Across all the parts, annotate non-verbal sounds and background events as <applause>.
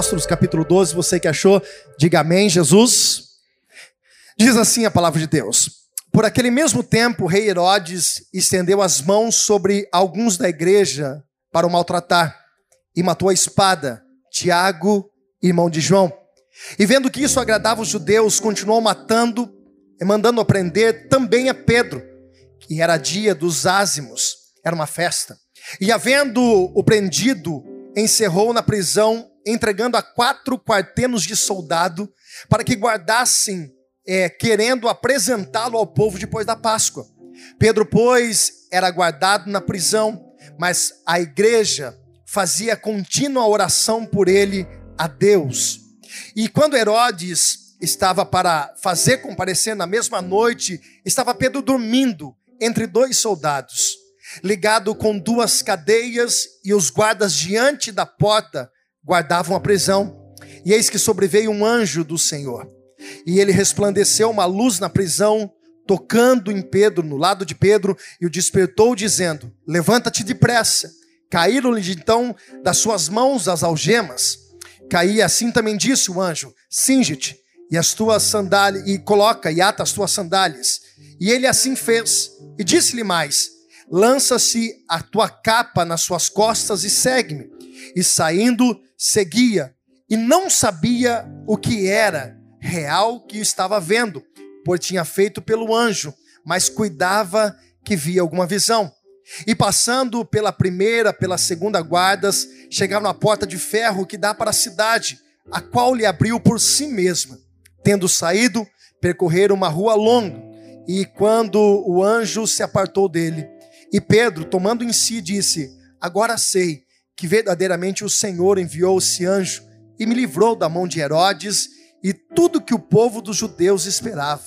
Apóstolos, capítulo 12. Você que achou, diga amém, Jesus. Diz assim a palavra de Deus. Por aquele mesmo tempo, o rei Herodes estendeu as mãos sobre alguns da igreja para o maltratar e matou a espada Tiago, irmão de João. E vendo que isso agradava os judeus, continuou matando e mandando prender também a Pedro, que era dia dos ázimos, era uma festa. E havendo o prendido, encerrou na prisão, entregando a quatro quartenos de soldado para que guardassem, é, querendo apresentá-lo ao povo depois da Páscoa. Pedro, pois, era guardado na prisão, mas a igreja fazia contínua oração por ele a Deus. E quando Herodes estava para fazer comparecer na mesma noite, estava Pedro dormindo entre dois soldados ligado com duas cadeias, e os guardas diante da porta guardavam a prisão. E eis que sobreveio um anjo do Senhor, e ele resplandeceu uma luz na prisão, tocando em Pedro, no lado de Pedro, e o despertou, dizendo: Levanta-te depressa. Caíram-lhe então das suas mãos as algemas. Caía assim também disse o anjo: Singe-te e as tuas sandálias, e coloca e ata as tuas sandálias. E ele assim fez. E disse-lhe mais: lança-se a tua capa nas suas costas e segue-me. E saindo, seguia, e não sabia o que era real que estava vendo, pois tinha feito pelo anjo, mas cuidava que via alguma visão. E passando pela primeira, pela segunda guardas, chegaram à porta de ferro que dá para a cidade, a qual lhe abriu por si mesma. Tendo saído, percorreram uma rua longa, e quando o anjo se apartou dele, e Pedro, tomando em si, disse: Agora sei que verdadeiramente o Senhor enviou esse anjo e me livrou da mão de Herodes e tudo que o povo dos judeus esperava.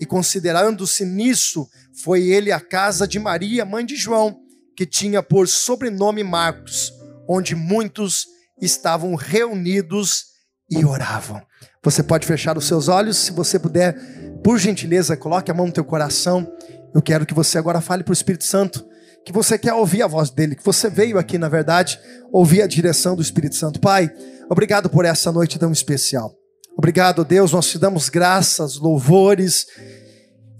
E considerando-se nisso, foi ele à casa de Maria, mãe de João, que tinha por sobrenome Marcos, onde muitos estavam reunidos e oravam. Você pode fechar os seus olhos, se você puder, por gentileza, coloque a mão no teu coração. Eu quero que você agora fale para o Espírito Santo que você quer ouvir a voz dele, que você veio aqui, na verdade, ouvir a direção do Espírito Santo. Pai, obrigado por essa noite tão especial. Obrigado, Deus, nós te damos graças, louvores,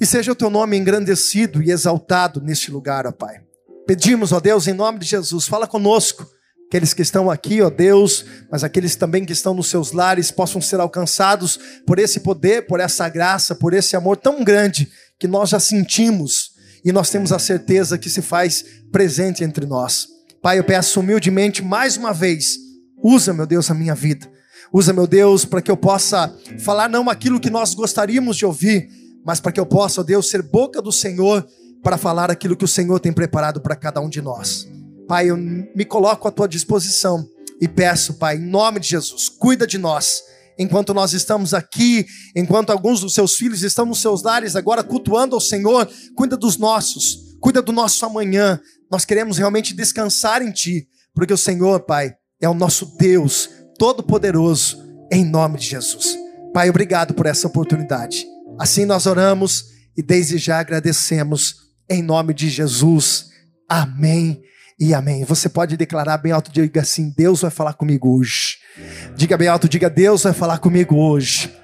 e seja o teu nome engrandecido e exaltado neste lugar, ó Pai. Pedimos, ó Deus, em nome de Jesus, fala conosco, aqueles que estão aqui, ó Deus, mas aqueles também que estão nos seus lares possam ser alcançados por esse poder, por essa graça, por esse amor tão grande que nós já sentimos e nós temos a certeza que se faz presente entre nós. Pai, eu peço humildemente mais uma vez, usa, meu Deus, a minha vida. Usa, meu Deus, para que eu possa falar não aquilo que nós gostaríamos de ouvir, mas para que eu possa, ó Deus, ser boca do Senhor para falar aquilo que o Senhor tem preparado para cada um de nós. Pai, eu me coloco à tua disposição e peço, Pai, em nome de Jesus, cuida de nós enquanto nós estamos aqui, enquanto alguns dos seus filhos estão nos seus lares agora cultuando ao Senhor, cuida dos nossos, cuida do nosso amanhã. Nós queremos realmente descansar em Ti, porque o Senhor, Pai, é o nosso Deus Todo-Poderoso, em nome de Jesus. Pai, obrigado por essa oportunidade. Assim nós oramos e desde já agradecemos, em nome de Jesus. Amém e amém. Você pode declarar bem alto, diga assim: Deus vai falar comigo hoje. Diga bem alto, diga Deus vai falar comigo hoje.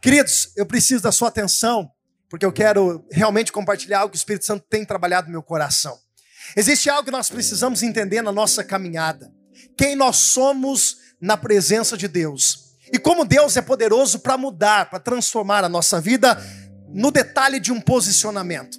Queridos, eu preciso da sua atenção, porque eu quero realmente compartilhar algo que o Espírito Santo tem trabalhado no meu coração. Existe algo que nós precisamos entender na nossa caminhada. Quem nós somos na presença de Deus. E como Deus é poderoso para mudar, para transformar a nossa vida no detalhe de um posicionamento.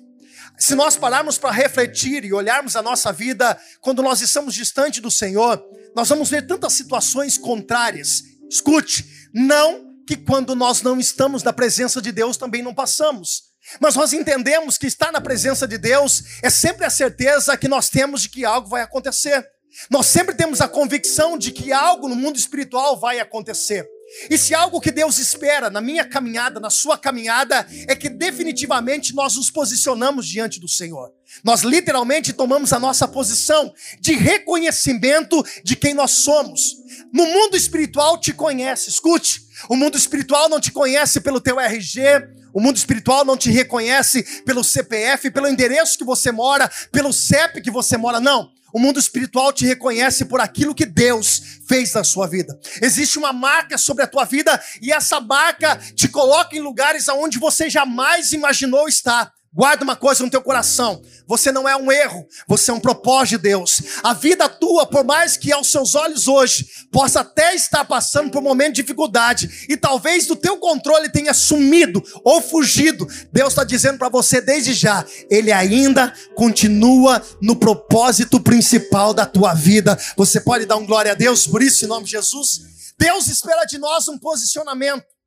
Se nós pararmos para refletir e olharmos a nossa vida quando nós estamos distante do Senhor, nós vamos ver tantas situações contrárias. Escute, não que quando nós não estamos na presença de Deus também não passamos. Mas nós entendemos que estar na presença de Deus é sempre a certeza que nós temos de que algo vai acontecer. Nós sempre temos a convicção de que algo no mundo espiritual vai acontecer. E se algo que Deus espera na minha caminhada, na sua caminhada, é que definitivamente nós nos posicionamos diante do Senhor. Nós literalmente tomamos a nossa posição de reconhecimento de quem nós somos. No mundo espiritual te conhece, escute. O mundo espiritual não te conhece pelo teu RG, o mundo espiritual não te reconhece pelo CPF, pelo endereço que você mora, pelo CEP que você mora, não. O mundo espiritual te reconhece por aquilo que Deus fez na sua vida. Existe uma marca sobre a tua vida e essa marca te coloca em lugares aonde você jamais imaginou estar. Guarda uma coisa no teu coração. Você não é um erro, você é um propósito de Deus. A vida tua, por mais que aos seus olhos hoje possa até estar passando por um momento de dificuldade e talvez do teu controle tenha sumido ou fugido, Deus está dizendo para você desde já, Ele ainda continua no propósito principal da tua vida. Você pode dar um glória a Deus por isso, em nome de Jesus? Deus espera de nós um posicionamento.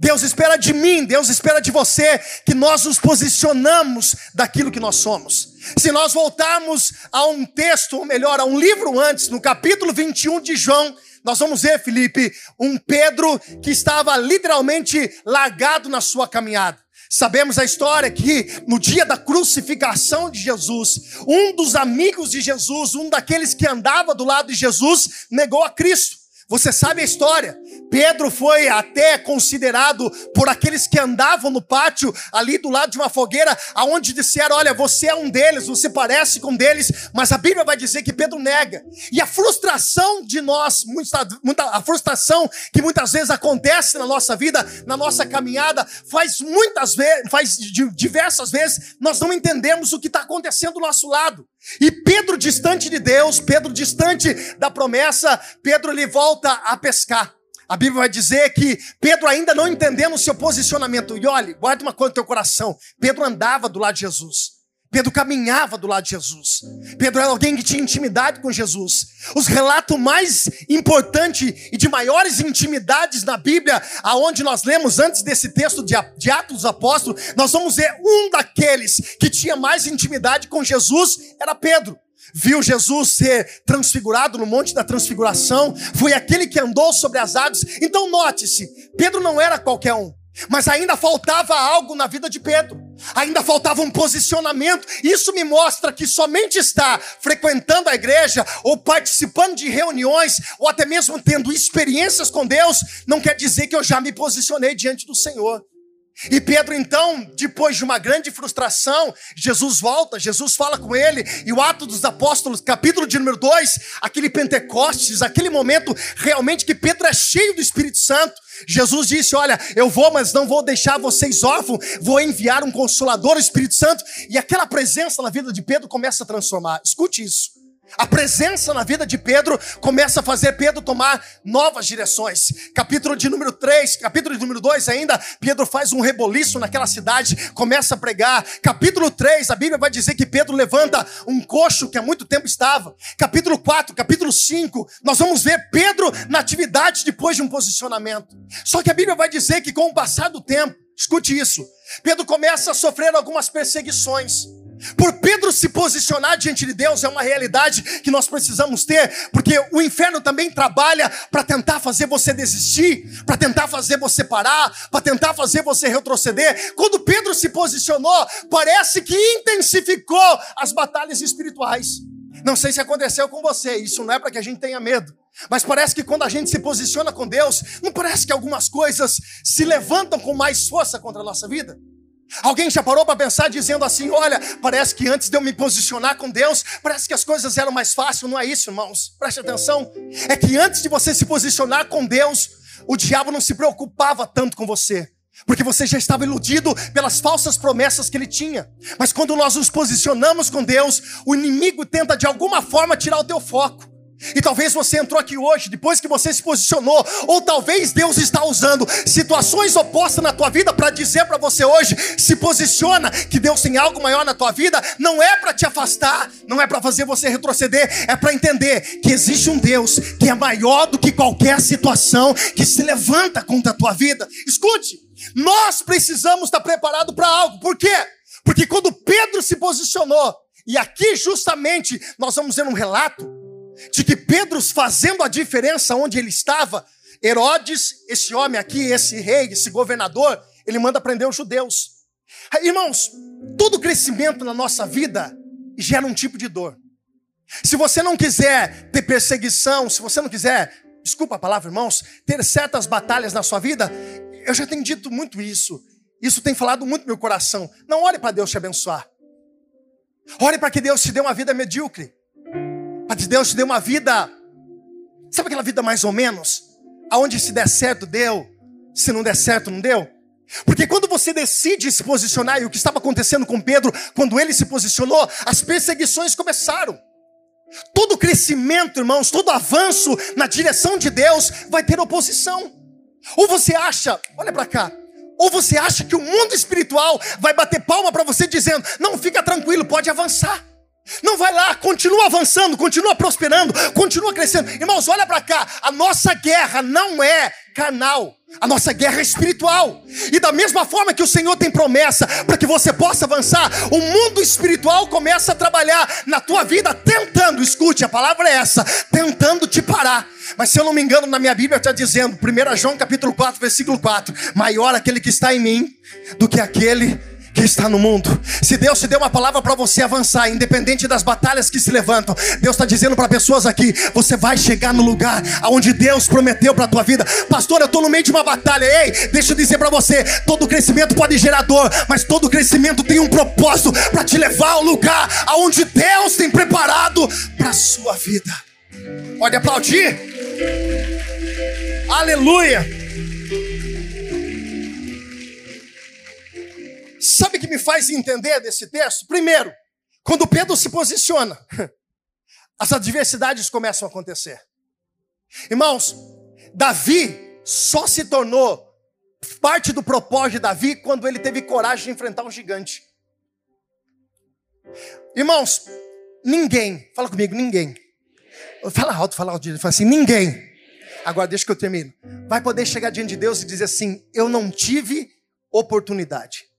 Deus espera de mim, Deus espera de você que nós nos posicionamos daquilo que nós somos. Se nós voltarmos a um texto, ou melhor, a um livro antes, no capítulo 21 de João, nós vamos ver, Felipe, um Pedro que estava literalmente largado na sua caminhada. Sabemos a história que no dia da crucificação de Jesus, um dos amigos de Jesus, um daqueles que andava do lado de Jesus, negou a Cristo. Você sabe a história. Pedro foi até considerado por aqueles que andavam no pátio, ali do lado de uma fogueira, aonde disseram: Olha, você é um deles, você parece com um deles, mas a Bíblia vai dizer que Pedro nega. E a frustração de nós, muita, muita, a frustração que muitas vezes acontece na nossa vida, na nossa caminhada, faz muitas vezes, faz diversas vezes, nós não entendemos o que está acontecendo do nosso lado. E Pedro, distante de Deus, Pedro, distante da promessa, Pedro ele volta a pescar. A Bíblia vai dizer que Pedro ainda não entendendo o seu posicionamento. E olhe, guarde uma coisa no teu coração. Pedro andava do lado de Jesus. Pedro caminhava do lado de Jesus. Pedro era alguém que tinha intimidade com Jesus. Os relatos mais importantes e de maiores intimidades na Bíblia, aonde nós lemos antes desse texto de, Atos dos Apóstolos, nós vamos ver um daqueles que tinha mais intimidade com Jesus era Pedro. Viu Jesus ser transfigurado no Monte da Transfiguração, foi aquele que andou sobre as águas. Então note-se, Pedro não era qualquer um. Mas ainda faltava algo na vida de Pedro, ainda faltava um posicionamento. Isso me mostra que somente estar frequentando a igreja, ou participando de reuniões, ou até mesmo tendo experiências com Deus, não quer dizer que eu já me posicionei diante do Senhor. E Pedro, então, depois de uma grande frustração, Jesus volta, Jesus fala com ele, e o Ato dos Apóstolos, capítulo de número 2, aquele Pentecostes, aquele momento realmente que Pedro é cheio do Espírito Santo. Jesus disse: Olha, eu vou, mas não vou deixar vocês órfãos, vou enviar um consolador, o Espírito Santo, e aquela presença na vida de Pedro começa a transformar. Escute isso. A presença na vida de Pedro começa a fazer Pedro tomar novas direções. Capítulo de número 3, capítulo de número 2 ainda, Pedro faz um reboliço naquela cidade, começa a pregar. Capítulo 3, a Bíblia vai dizer que Pedro levanta um coxo que há muito tempo estava. Capítulo 4, capítulo 5, nós vamos ver Pedro na atividade depois de um posicionamento. Só que a Bíblia vai dizer que com o passar do tempo, escute isso, Pedro começa a sofrer algumas perseguições. Por Pedro se posicionar diante de Deus é uma realidade que nós precisamos ter, porque o inferno também trabalha para tentar fazer você desistir, para tentar fazer você parar, para tentar fazer você retroceder. Quando Pedro se posicionou, parece que intensificou as batalhas espirituais. Não sei se aconteceu com você, isso não é para que a gente tenha medo. Mas parece que quando a gente se posiciona com Deus, não parece que algumas coisas se levantam com mais força contra a nossa vida? Alguém já parou para pensar dizendo assim: olha, parece que antes de eu me posicionar com Deus, parece que as coisas eram mais fáceis. Não é isso, irmãos. Preste atenção. É que antes de você se posicionar com Deus, o diabo não se preocupava tanto com você. Porque você já estava iludido pelas falsas promessas que ele tinha. Mas quando nós nos posicionamos com Deus, o inimigo tenta de alguma forma tirar o teu foco. E talvez você entrou aqui hoje, depois que você se posicionou, ou talvez Deus está usando situações opostas na tua vida para dizer para você hoje: se posiciona, que Deus tem algo maior na tua vida, não é para te afastar, não é para fazer você retroceder, é para entender que existe um Deus que é maior do que qualquer situação que se levanta contra a tua vida. Escute, nós precisamos estar preparados para algo, por quê? Porque quando Pedro se posicionou, e aqui justamente nós vamos ver um relato de que Pedro fazendo a diferença onde ele estava, Herodes, esse homem aqui, esse rei, esse governador, ele manda prender os judeus. Irmãos, todo crescimento na nossa vida gera um tipo de dor. Se você não quiser ter perseguição, se você não quiser, desculpa a palavra, irmãos, ter certas batalhas na sua vida, eu já tenho dito muito isso. Isso tem falado muito no meu coração. Não ore para Deus te abençoar. Ore para que Deus te dê uma vida medíocre. De Deus te deu uma vida, sabe aquela vida mais ou menos? Aonde se der certo, deu, se não der certo, não deu? Porque quando você decide se posicionar, e o que estava acontecendo com Pedro, quando ele se posicionou, as perseguições começaram. Todo crescimento, irmãos, todo avanço na direção de Deus vai ter oposição. Ou você acha, olha para cá, ou você acha que o mundo espiritual vai bater palma para você dizendo: "Não, fica tranquilo, pode avançar". Não vai lá, continua avançando, continua prosperando, continua crescendo. Irmãos, olha para cá, a nossa guerra não é carnal. A nossa guerra é espiritual. E da mesma forma que o Senhor tem promessa para que você possa avançar, o mundo espiritual começa a trabalhar na tua vida tentando, escute, a palavra é essa, tentando te parar. Mas se eu não me engano, na minha Bíblia está dizendo, 1 João capítulo 4, versículo 4, maior aquele que está em mim do que aquele que está no mundo. Se Deus te deu uma palavra para você avançar, independente das batalhas que se levantam, Deus está dizendo para pessoas aqui: você vai chegar no lugar aonde Deus prometeu para a tua vida. Pastor, eu estou no meio de uma batalha. Ei, deixa eu dizer para você: todo crescimento pode gerar dor, mas todo crescimento tem um propósito para te levar ao lugar aonde Deus tem preparado para a sua vida. Pode aplaudir. Aleluia. Sabe o que me faz entender desse texto? Primeiro, quando Pedro se posiciona, <laughs> as adversidades começam a acontecer. Irmãos, Davi só se tornou parte do propósito de Davi quando ele teve coragem de enfrentar um gigante. Irmãos, ninguém, fala comigo, ninguém. Fala alto, fala alto, fala assim, ninguém. Agora deixa que eu termino. Vai poder chegar diante de Deus e dizer assim: eu não tive oportunidade.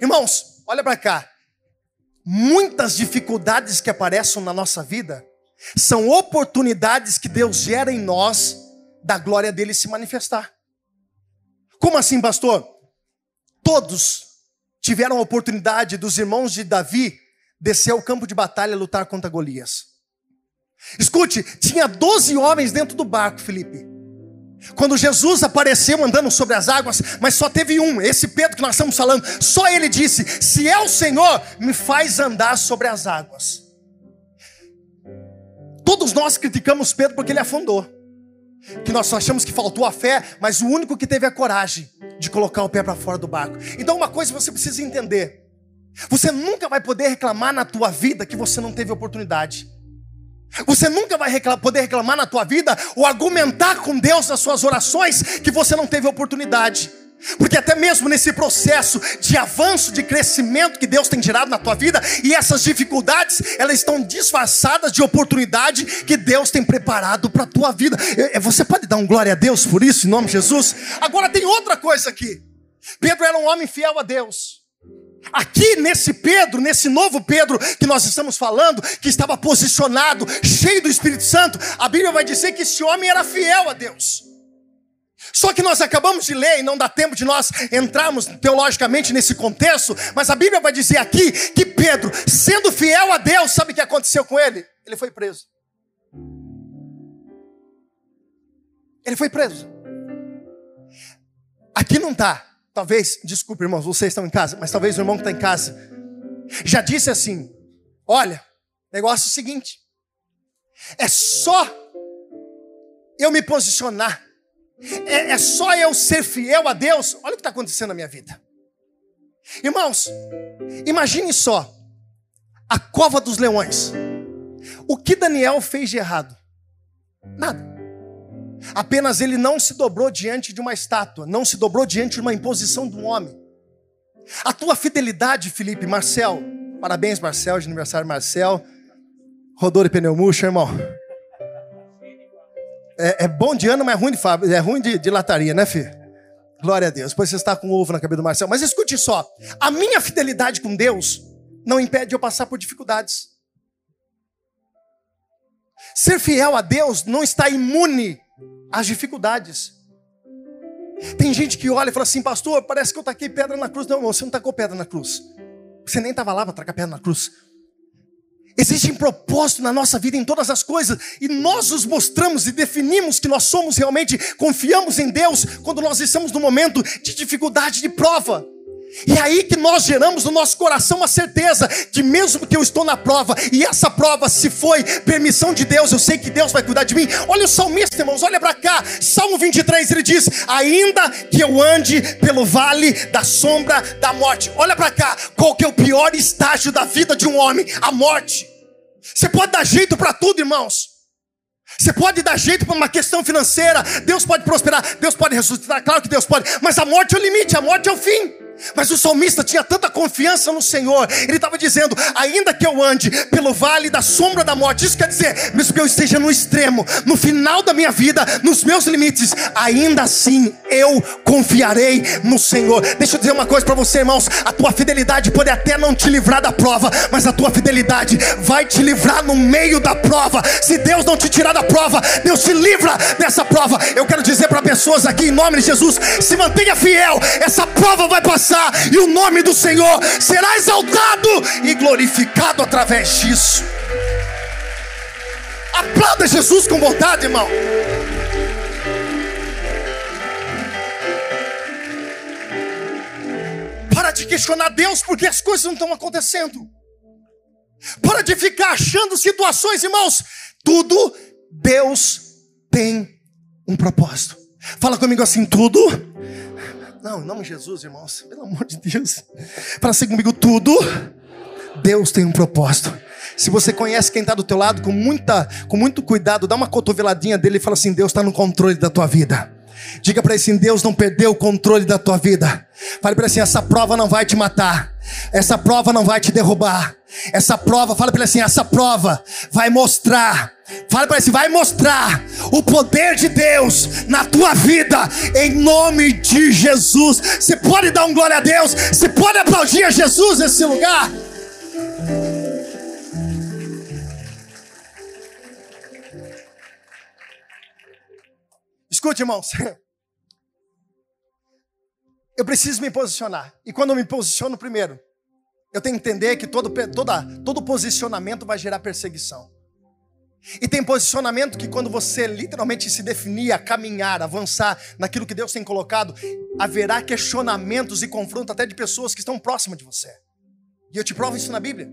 Irmãos, olha para cá. Muitas dificuldades que aparecem na nossa vida são oportunidades que Deus gera em nós da glória dele se manifestar. Como assim, pastor? Todos tiveram a oportunidade dos irmãos de Davi descer ao campo de batalha lutar contra Golias. Escute, tinha 12 homens dentro do barco, Felipe. Quando Jesus apareceu andando sobre as águas, mas só teve um, esse Pedro que nós estamos falando, só ele disse: Se é o Senhor, me faz andar sobre as águas. Todos nós criticamos Pedro porque ele afundou, que nós achamos que faltou a fé, mas o único que teve a coragem de colocar o pé para fora do barco. Então, uma coisa você precisa entender: você nunca vai poder reclamar na tua vida que você não teve oportunidade. Você nunca vai reclamar, poder reclamar na tua vida ou argumentar com Deus nas suas orações que você não teve oportunidade. Porque até mesmo nesse processo de avanço, de crescimento que Deus tem tirado na tua vida, e essas dificuldades, elas estão disfarçadas de oportunidade que Deus tem preparado para a tua vida. Você pode dar um glória a Deus por isso, em nome de Jesus? Agora tem outra coisa aqui. Pedro era um homem fiel a Deus. Aqui nesse Pedro, nesse novo Pedro que nós estamos falando, que estava posicionado, cheio do Espírito Santo, a Bíblia vai dizer que esse homem era fiel a Deus. Só que nós acabamos de ler e não dá tempo de nós entrarmos teologicamente nesse contexto, mas a Bíblia vai dizer aqui que Pedro, sendo fiel a Deus, sabe o que aconteceu com ele? Ele foi preso. Ele foi preso. Aqui não está Talvez, desculpe irmãos, vocês estão em casa, mas talvez o irmão que está em casa já disse assim: olha, negócio é o seguinte, é só eu me posicionar, é, é só eu ser fiel a Deus. Olha o que está acontecendo na minha vida. Irmãos, imagine só a cova dos leões. O que Daniel fez de errado? Nada. Apenas ele não se dobrou diante de uma estátua, não se dobrou diante de uma imposição de um homem. A tua fidelidade, Felipe, Marcel, parabéns, Marcel, de aniversário, Marcel. Rodor e pneu murcho, irmão. É, é, bom de ano, mas é ruim de, é ruim de, de lataria, né, filho? Glória a Deus. Depois você está com o ovo na cabeça do Marcel. Mas escute só: a minha fidelidade com Deus não impede eu passar por dificuldades. Ser fiel a Deus não está imune as dificuldades. Tem gente que olha e fala assim, pastor, parece que eu taquei pedra na cruz. Não, não, você não tacou pedra na cruz. Você nem estava lá para tacar pedra na cruz. Existe um propósito na nossa vida em todas as coisas, e nós nos mostramos e definimos que nós somos realmente, confiamos em Deus quando nós estamos no momento de dificuldade, de prova. E é aí que nós geramos no nosso coração a certeza de mesmo que eu estou na prova, e essa prova, se foi permissão de Deus, eu sei que Deus vai cuidar de mim. Olha o salmista, irmãos, olha para cá. Salmo 23, ele diz: Ainda que eu ande pelo vale da sombra da morte. Olha para cá, qual que é o pior estágio da vida de um homem? A morte. Você pode dar jeito para tudo, irmãos. Você pode dar jeito para uma questão financeira, Deus pode prosperar, Deus pode ressuscitar, claro que Deus pode, mas a morte é o limite, a morte é o fim. Mas o salmista tinha tanta confiança no Senhor, ele estava dizendo: ainda que eu ande pelo vale da sombra da morte, isso quer dizer, mesmo que eu esteja no extremo, no final da minha vida, nos meus limites, ainda assim eu confiarei no Senhor. Deixa eu dizer uma coisa para você, irmãos: a tua fidelidade pode até não te livrar da prova, mas a tua fidelidade vai te livrar no meio da prova. Se Deus não te tirar da prova, Deus te livra dessa prova. Eu quero dizer para pessoas aqui, em nome de Jesus, se mantenha fiel, essa prova vai passar e o nome do Senhor será exaltado e glorificado através disso. Aplauda Jesus com vontade, irmão. Para de questionar Deus porque as coisas não estão acontecendo. Para de ficar achando situações, irmãos. Tudo Deus tem um propósito. Fala comigo assim: tudo não, em nome de Jesus, irmãos. Pelo amor de Deus. Para ser comigo tudo. Deus tem um propósito. Se você conhece quem está do teu lado, com, muita, com muito cuidado, dá uma cotoveladinha dele e fala assim: Deus está no controle da tua vida. Diga para ele assim: Deus não perdeu o controle da tua vida. Fale para ele assim: essa prova não vai te matar. Essa prova não vai te derrubar. Essa prova, fala para ele assim: essa prova vai mostrar Fala para ele, vai mostrar o poder de Deus na tua vida, em nome de Jesus. Você pode dar um glória a Deus, você pode aplaudir a Jesus nesse lugar. Escute, irmãos. <laughs> Eu preciso me posicionar. E quando eu me posiciono primeiro, eu tenho que entender que todo, toda, todo posicionamento vai gerar perseguição. E tem posicionamento que quando você literalmente se definir a caminhar, avançar naquilo que Deus tem colocado, haverá questionamentos e confronto até de pessoas que estão próximas de você. E eu te provo isso na Bíblia.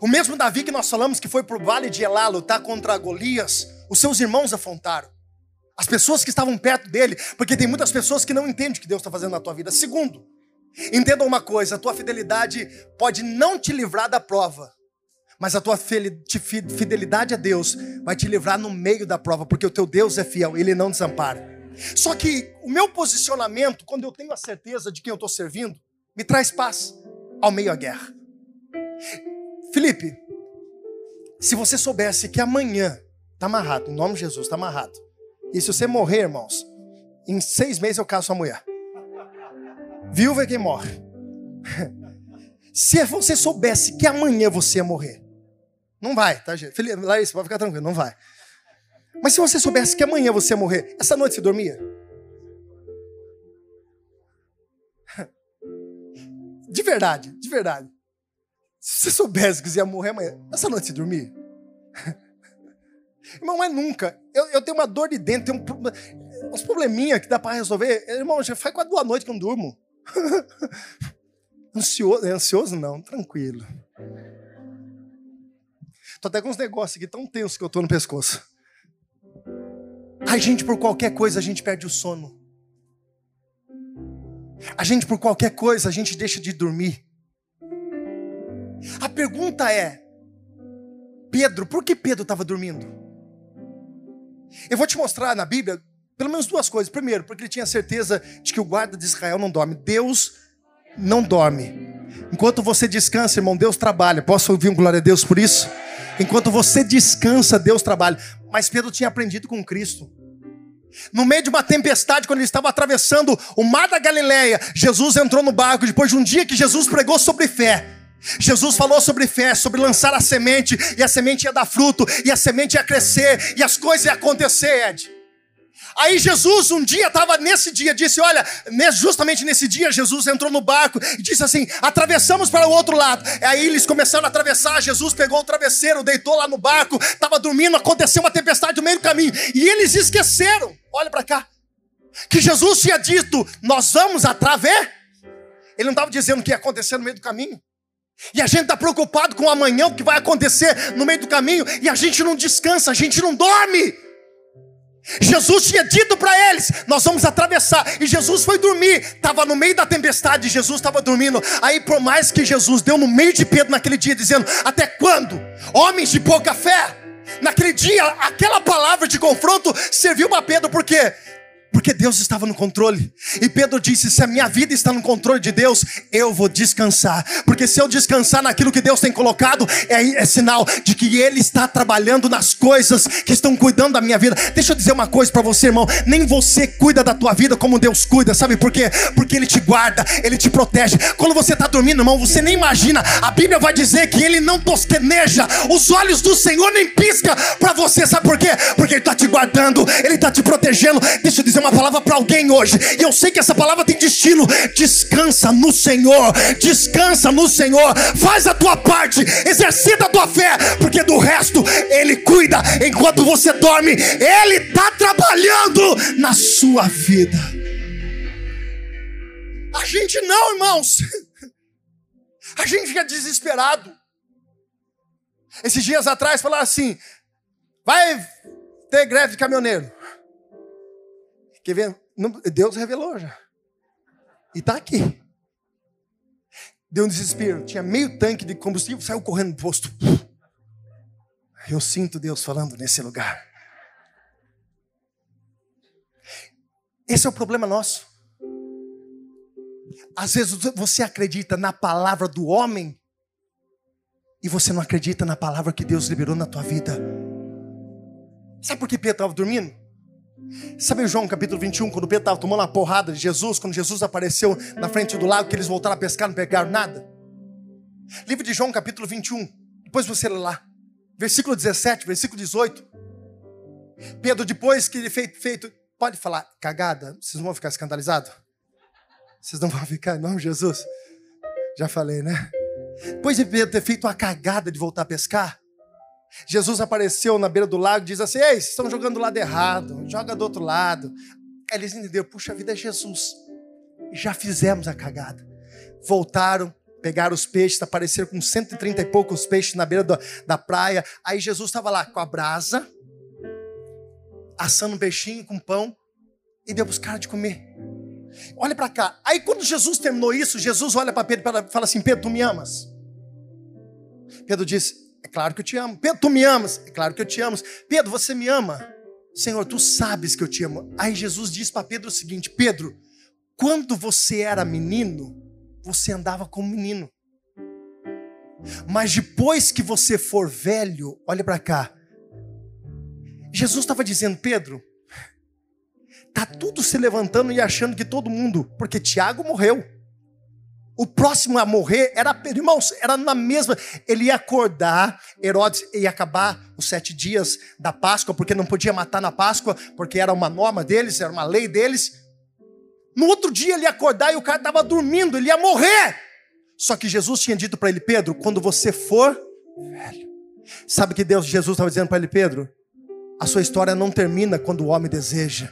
O mesmo Davi que nós falamos que foi para o vale de Elá lutar contra Golias, os seus irmãos afrontaram. As pessoas que estavam perto dele, porque tem muitas pessoas que não entendem o que Deus está fazendo na tua vida. Segundo, entenda uma coisa: a tua fidelidade pode não te livrar da prova, mas a tua fidelidade a Deus vai te livrar no meio da prova, porque o teu Deus é fiel, ele não desampara. Só que o meu posicionamento, quando eu tenho a certeza de quem eu estou servindo, me traz paz ao meio da guerra. Felipe, se você soubesse que amanhã está amarrado, em nome de Jesus, está amarrado. E se você morrer, irmãos, em seis meses eu caso sua mulher. Viúva é quem morre. <laughs> Se você soubesse que amanhã você ia morrer, não vai, tá, gente? Larissa, pode ficar tranquilo, não vai. Mas se você soubesse que amanhã você ia morrer, essa noite você dormia? <laughs> De verdade, de verdade. Se você soubesse que você ia morrer amanhã, essa noite você dormia? <laughs> Irmão, não é nunca. Eu, eu tenho uma dor de dentro, tenho um, uns probleminha que dá para resolver. Irmão, já faz quase duas noites que eu não durmo. <laughs> ansioso, ansioso não, tranquilo. Tô até com uns negócios aqui tão tensos que eu tô no pescoço. A gente, por qualquer coisa, a gente perde o sono. A gente, por qualquer coisa, a gente deixa de dormir. A pergunta é: Pedro, por que Pedro estava dormindo? Eu vou te mostrar na Bíblia pelo menos duas coisas. Primeiro, porque ele tinha certeza de que o guarda de Israel não dorme. Deus não dorme. Enquanto você descansa, irmão, Deus trabalha. Posso ouvir um glória a Deus por isso? Enquanto você descansa, Deus trabalha. Mas Pedro tinha aprendido com Cristo. No meio de uma tempestade, quando ele estava atravessando o mar da Galileia, Jesus entrou no barco depois de um dia que Jesus pregou sobre fé. Jesus falou sobre fé, sobre lançar a semente, e a semente ia dar fruto, e a semente ia crescer, e as coisas iam acontecer, Ed. Aí Jesus, um dia, estava nesse dia, disse: Olha, justamente nesse dia, Jesus entrou no barco e disse assim: Atravessamos para o outro lado. Aí eles começaram a atravessar. Jesus pegou o travesseiro, deitou lá no barco, estava dormindo. Aconteceu uma tempestade no meio do caminho e eles esqueceram. Olha para cá, que Jesus tinha dito: Nós vamos atravessar. Ele não estava dizendo o que ia acontecer no meio do caminho. E a gente está preocupado com o amanhã, o que vai acontecer no meio do caminho, e a gente não descansa, a gente não dorme. Jesus tinha dito para eles: Nós vamos atravessar. E Jesus foi dormir, estava no meio da tempestade, Jesus estava dormindo. Aí, por mais que Jesus deu no meio de Pedro naquele dia, dizendo: Até quando? Homens de pouca fé. Naquele dia, aquela palavra de confronto serviu para Pedro, porque porque Deus estava no controle. E Pedro disse: Se a minha vida está no controle de Deus, eu vou descansar. Porque se eu descansar naquilo que Deus tem colocado, é, é, sinal de que Ele está trabalhando nas coisas que estão cuidando da minha vida. Deixa eu dizer uma coisa para você, irmão: nem você cuida da tua vida como Deus cuida, sabe por quê? Porque Ele te guarda, Ele te protege. Quando você está dormindo, irmão, você nem imagina. A Bíblia vai dizer que Ele não tosqueneja, os olhos do Senhor nem pisca para você, sabe por quê? Porque Ele está te guardando, Ele está te protegendo. Deixa eu dizer uma palavra para alguém hoje, e eu sei que essa palavra tem destino. Descansa no Senhor, descansa no Senhor, faz a tua parte, exercita a tua fé, porque do resto Ele cuida enquanto você dorme, Ele está trabalhando na sua vida. A gente não, irmãos, <laughs> a gente fica desesperado. Esses dias atrás falaram assim: vai ter greve de caminhoneiro. Quer ver? Deus revelou já. E está aqui. Deu um desespero. Tinha meio tanque de combustível, saiu correndo do posto. Eu sinto Deus falando nesse lugar. Esse é o problema nosso. Às vezes você acredita na palavra do homem e você não acredita na palavra que Deus liberou na tua vida. Sabe por que Pedro estava dormindo? Sabe João capítulo 21, quando Pedro estava tomando uma porrada de Jesus, quando Jesus apareceu na frente do lago, que eles voltaram a pescar, não pegaram nada? Livro de João capítulo 21, depois você lê lá, versículo 17, versículo 18. Pedro, depois que ele feito, feito pode falar cagada, vocês não vão ficar escandalizados? Vocês não vão ficar, não, Jesus? Já falei, né? Depois de Pedro ter feito uma cagada de voltar a pescar, Jesus apareceu na beira do lago e diz assim: Ei, estão jogando do lado errado, joga do outro lado. Aí eles entenderam: puxa, vida é Jesus. Já fizemos a cagada. Voltaram, pegaram os peixes, apareceram com 130 e poucos peixes na beira da, da praia. Aí Jesus estava lá com a brasa, assando um peixinho com pão e deu para os caras de comer. Olha para cá. Aí quando Jesus terminou isso, Jesus olha para Pedro e fala assim: Pedro, tu me amas? Pedro disse: é claro que eu te amo. Pedro, tu me amas? É claro que eu te amo. Pedro, você me ama? Senhor, tu sabes que eu te amo. Aí Jesus diz para Pedro o seguinte: Pedro, quando você era menino, você andava como menino. Mas depois que você for velho, olha para cá. Jesus estava dizendo, Pedro, tá tudo se levantando e achando que todo mundo, porque Tiago morreu. O próximo a morrer era, irmãos, era na mesma. Ele ia acordar, Herodes ia acabar os sete dias da Páscoa, porque não podia matar na Páscoa, porque era uma norma deles, era uma lei deles. No outro dia ele ia acordar e o cara estava dormindo, ele ia morrer. Só que Jesus tinha dito para ele, Pedro, quando você for velho. Sabe que Deus, Jesus estava dizendo para ele, Pedro? A sua história não termina quando o homem deseja.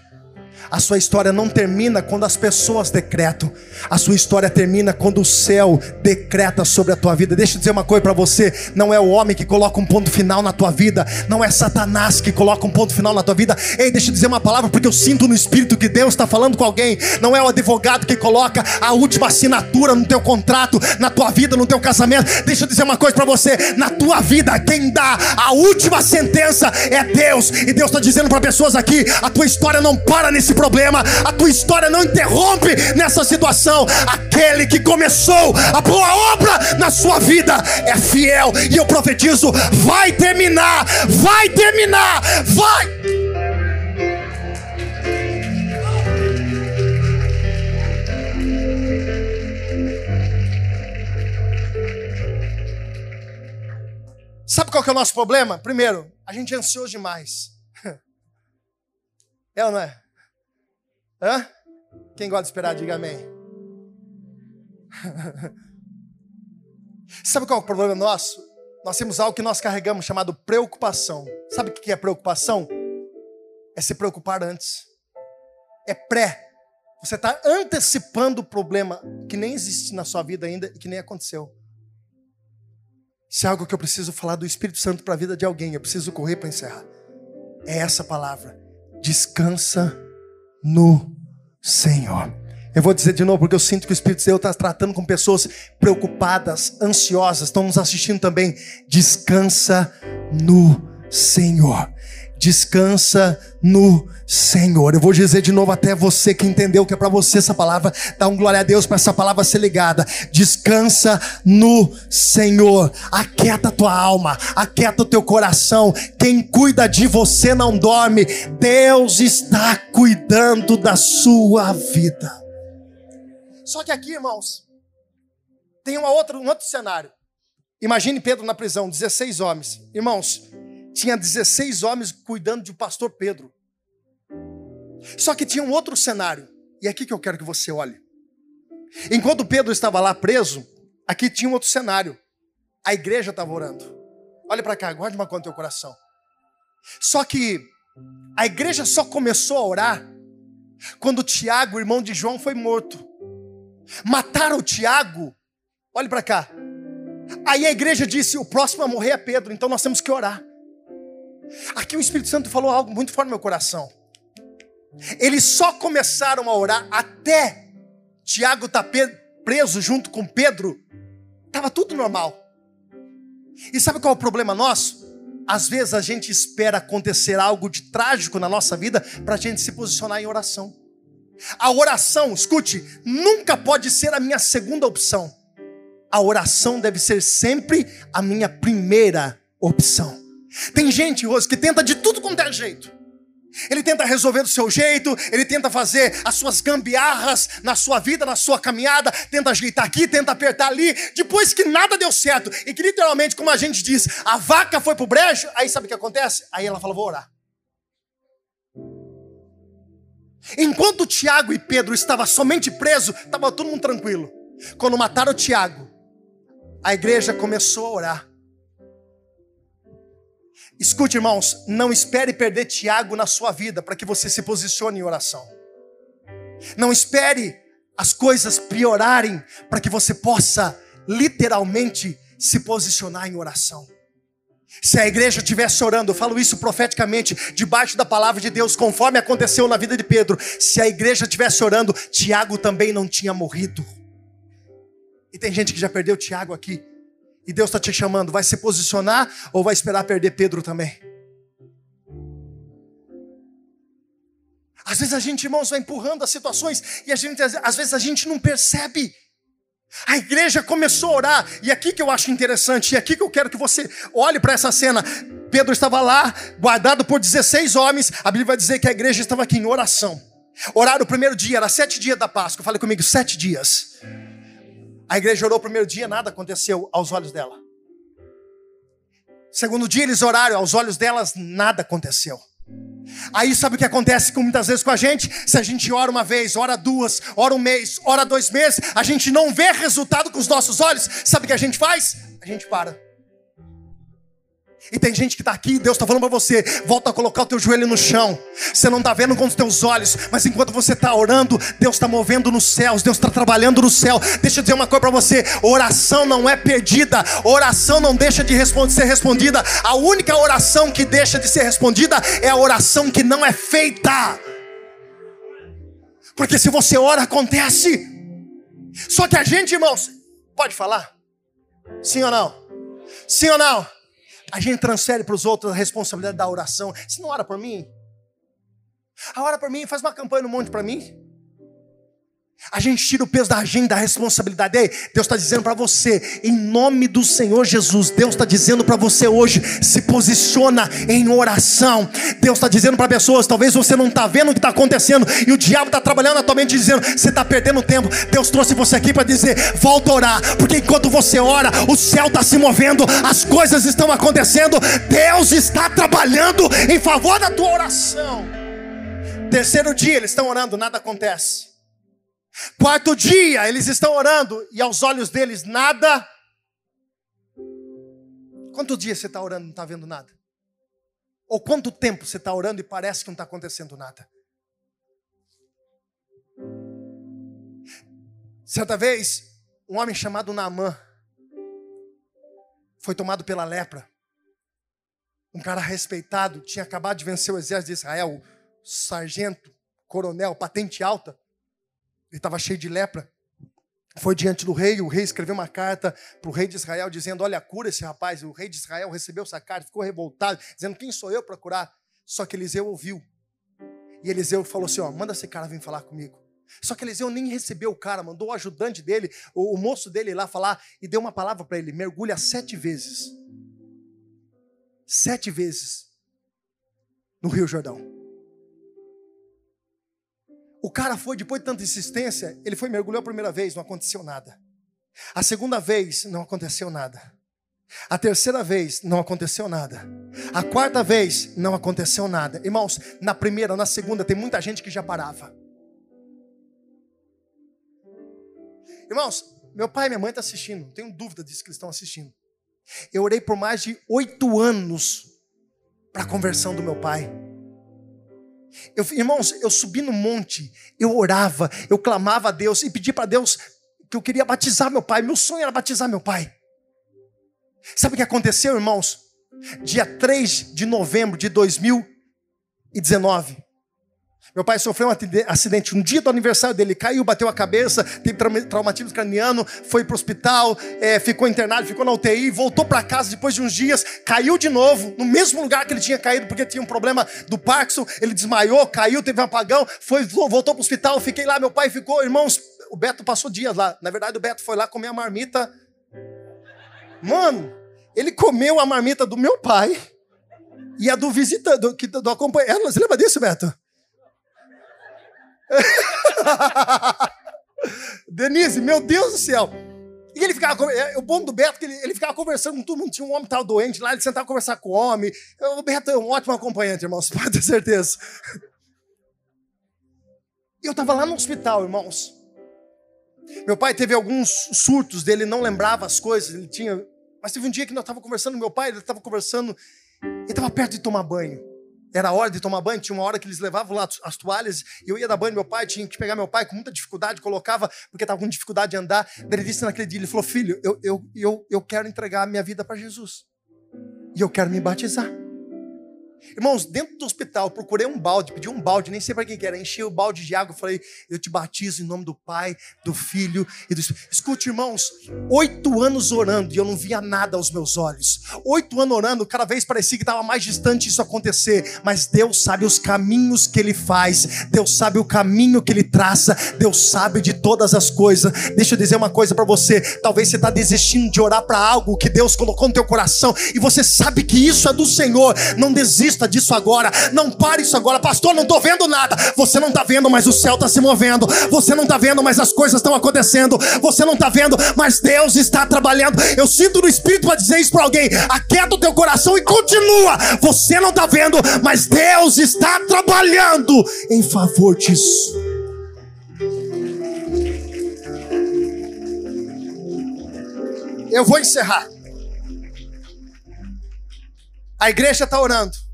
A sua história não termina quando as pessoas decretam. A sua história termina quando o céu decreta sobre a tua vida. Deixa eu dizer uma coisa para você: não é o homem que coloca um ponto final na tua vida, não é Satanás que coloca um ponto final na tua vida. Ei, deixa eu dizer uma palavra porque eu sinto no espírito que Deus está falando com alguém. Não é o advogado que coloca a última assinatura no teu contrato, na tua vida, no teu casamento. Deixa eu dizer uma coisa para você: na tua vida, quem dá a última sentença é Deus. E Deus está dizendo para pessoas aqui: a tua história não para nesse nesse problema, a tua história não interrompe nessa situação. Aquele que começou a boa obra na sua vida é fiel, e eu profetizo: vai terminar, vai terminar, vai. Sabe qual que é o nosso problema? Primeiro, a gente é ansioso demais. <laughs> É ou não é? Hã? Quem gosta de esperar, diga amém. <laughs> Sabe qual é o problema nosso? Nós temos algo que nós carregamos chamado preocupação. Sabe o que é preocupação? É se preocupar antes. É pré. Você está antecipando o problema que nem existe na sua vida ainda e que nem aconteceu. Se é algo que eu preciso falar do Espírito Santo para a vida de alguém, eu preciso correr para encerrar. É essa palavra. Descansa no Senhor. Eu vou dizer de novo, porque eu sinto que o Espírito de Deus está tratando com pessoas preocupadas, ansiosas, estão nos assistindo também. Descansa no Senhor descansa no Senhor. Eu vou dizer de novo até você que entendeu que é para você essa palavra, dá um glória a Deus para essa palavra ser ligada. Descansa no Senhor. Aquieta tua alma, aquieta o teu coração. Quem cuida de você não dorme. Deus está cuidando da sua vida. Só que aqui, irmãos, tem uma outra, um outro cenário. Imagine Pedro na prisão, 16 homens. Irmãos, tinha 16 homens cuidando de o pastor Pedro. Só que tinha um outro cenário, e é aqui que eu quero que você olhe. Enquanto Pedro estava lá preso, aqui tinha um outro cenário. A igreja estava orando. Olha para cá, guarde uma coisa no teu coração. Só que a igreja só começou a orar quando Tiago, irmão de João, foi morto. Mataram o Tiago. Olhe para cá. Aí a igreja disse: o próximo a morrer é Pedro, então nós temos que orar. Aqui o Espírito Santo falou algo muito forte no meu coração. Eles só começaram a orar até Tiago estar tá preso junto com Pedro. Estava tudo normal. E sabe qual é o problema nosso? Às vezes a gente espera acontecer algo de trágico na nossa vida para a gente se posicionar em oração. A oração, escute, nunca pode ser a minha segunda opção. A oração deve ser sempre a minha primeira opção. Tem gente, Rose, que tenta de tudo quanto é jeito. Ele tenta resolver do seu jeito, ele tenta fazer as suas gambiarras na sua vida, na sua caminhada, tenta ajeitar aqui, tenta apertar ali, depois que nada deu certo, e que literalmente, como a gente diz, a vaca foi pro brejo, aí sabe o que acontece? Aí ela fala: vou orar. Enquanto Tiago e Pedro estavam somente presos, estava todo mundo tranquilo. Quando mataram Tiago, a igreja começou a orar. Escute, irmãos, não espere perder Tiago na sua vida para que você se posicione em oração. Não espere as coisas piorarem para que você possa literalmente se posicionar em oração. Se a igreja estivesse orando, eu falo isso profeticamente, debaixo da palavra de Deus, conforme aconteceu na vida de Pedro, se a igreja estivesse orando, Tiago também não tinha morrido. E tem gente que já perdeu Tiago aqui. E Deus está te chamando, vai se posicionar ou vai esperar perder Pedro também? Às vezes a gente, irmãos, vai empurrando as situações e a gente, às vezes a gente não percebe. A igreja começou a orar, e aqui que eu acho interessante, e aqui que eu quero que você olhe para essa cena. Pedro estava lá, guardado por 16 homens, a Bíblia vai dizer que a igreja estava aqui em oração. Oraram o primeiro dia, era sete dias da Páscoa. Fale comigo, sete dias. A igreja orou o primeiro dia, nada aconteceu aos olhos dela. Segundo dia eles oraram, aos olhos delas nada aconteceu. Aí sabe o que acontece com muitas vezes com a gente? Se a gente ora uma vez, ora duas, ora um mês, ora dois meses, a gente não vê resultado com os nossos olhos, sabe o que a gente faz? A gente para. E tem gente que está aqui, Deus está falando para você, volta a colocar o teu joelho no chão. Você não está vendo com os teus olhos, mas enquanto você está orando, Deus está movendo nos céus, Deus está trabalhando no céu. Deixa eu dizer uma coisa para você: oração não é perdida, oração não deixa de ser respondida. A única oração que deixa de ser respondida é a oração que não é feita. Porque se você ora, acontece. Só que a gente, irmãos, pode falar? Sim ou não? Sim ou não? A gente transfere para os outros a responsabilidade da oração. Você não ora por mim? A ora por mim, faz uma campanha no monte para mim. A gente tira o peso da agenda, da responsabilidade. Ei, Deus está dizendo para você, em nome do Senhor Jesus, Deus está dizendo para você hoje, se posiciona em oração. Deus está dizendo para pessoas, talvez você não está vendo o que está acontecendo e o diabo está trabalhando na tua mente dizendo, você está perdendo tempo. Deus trouxe você aqui para dizer, volta a orar, porque enquanto você ora, o céu está se movendo, as coisas estão acontecendo, Deus está trabalhando em favor da tua oração. Terceiro dia, eles estão orando, nada acontece. Quarto dia, eles estão orando e aos olhos deles nada. Quanto dia você está orando e não está vendo nada? Ou quanto tempo você está orando e parece que não está acontecendo nada? Certa vez, um homem chamado Naamã foi tomado pela lepra. Um cara respeitado, tinha acabado de vencer o exército de Israel, sargento, coronel, patente alta. Ele estava cheio de lepra. Foi diante do rei, o rei escreveu uma carta para o rei de Israel dizendo: Olha, cura esse rapaz. O rei de Israel recebeu essa carta, ficou revoltado, dizendo: Quem sou eu para curar? Só que Eliseu ouviu. E Eliseu falou assim: Ó, manda esse cara vir falar comigo. Só que Eliseu nem recebeu o cara, mandou o ajudante dele, o, o moço dele lá falar e deu uma palavra para ele: mergulha sete vezes. Sete vezes no Rio Jordão. O cara foi, depois de tanta insistência, ele foi mergulhou a primeira vez, não aconteceu nada. A segunda vez, não aconteceu nada. A terceira vez, não aconteceu nada. A quarta vez, não aconteceu nada. Irmãos, na primeira, na segunda, tem muita gente que já parava. Irmãos, meu pai e minha mãe estão assistindo, não tenho dúvida disso que eles estão assistindo. Eu orei por mais de oito anos para a conversão do meu pai. Eu, irmãos, eu subi no monte, eu orava, eu clamava a Deus e pedi para Deus que eu queria batizar meu pai. Meu sonho era batizar meu pai. Sabe o que aconteceu, irmãos? Dia 3 de novembro de 2019, meu pai sofreu um acidente no dia do aniversário dele, caiu, bateu a cabeça, teve traumatismo craniano, foi para o hospital, é, ficou internado, ficou na UTI, voltou para casa depois de uns dias, caiu de novo, no mesmo lugar que ele tinha caído, porque tinha um problema do Parkinson, ele desmaiou, caiu, teve um apagão, foi, voltou para o hospital, fiquei lá, meu pai ficou, irmãos, o Beto passou dias lá, na verdade o Beto foi lá comer a marmita, mano, ele comeu a marmita do meu pai, e a do visitante, do, do, acompanhante, você lembra disso, Beto? <laughs> Denise, meu Deus do céu. E ele ficava, é, o bom do Beto, que ele, ele ficava conversando com todo mundo, tinha um homem que estava doente lá, ele sentava conversar com o homem. O Beto é um ótimo acompanhante, irmãos, <laughs> pode ter certeza. E eu estava lá no hospital, irmãos. Meu pai teve alguns surtos dele, não lembrava as coisas, ele tinha. Mas teve um dia que nós estávamos conversando, meu pai, ele estava conversando, ele estava perto de tomar banho. Era hora de tomar banho, tinha uma hora que eles levavam lá as toalhas, eu ia dar banho meu pai, tinha que pegar meu pai com muita dificuldade, colocava, porque estava com dificuldade de andar. Ele disse naquele dia, ele falou, filho, eu, eu, eu, eu quero entregar a minha vida para Jesus. E eu quero me batizar. Irmãos, dentro do hospital, procurei um balde, pedi um balde, nem sei para quem que era, enchi o balde de água, falei, eu te batizo em nome do Pai, do Filho e do Espírito. Escute, irmãos, oito anos orando e eu não via nada aos meus olhos. Oito anos orando, cada vez parecia que estava mais distante isso acontecer, mas Deus sabe os caminhos que Ele faz, Deus sabe o caminho que Ele traça, Deus sabe de todas as coisas. Deixa eu dizer uma coisa para você, talvez você está desistindo de orar para algo que Deus colocou no teu coração e você sabe que isso é do Senhor, não desista desista disso agora. Não pare isso agora. Pastor, não estou vendo nada. Você não está vendo, mas o céu está se movendo. Você não está vendo, mas as coisas estão acontecendo. Você não está vendo, mas Deus está trabalhando. Eu sinto no Espírito para dizer isso para alguém. Aquieta o teu coração e continua. Você não está vendo, mas Deus está trabalhando em favor disso. Eu vou encerrar. A igreja está orando.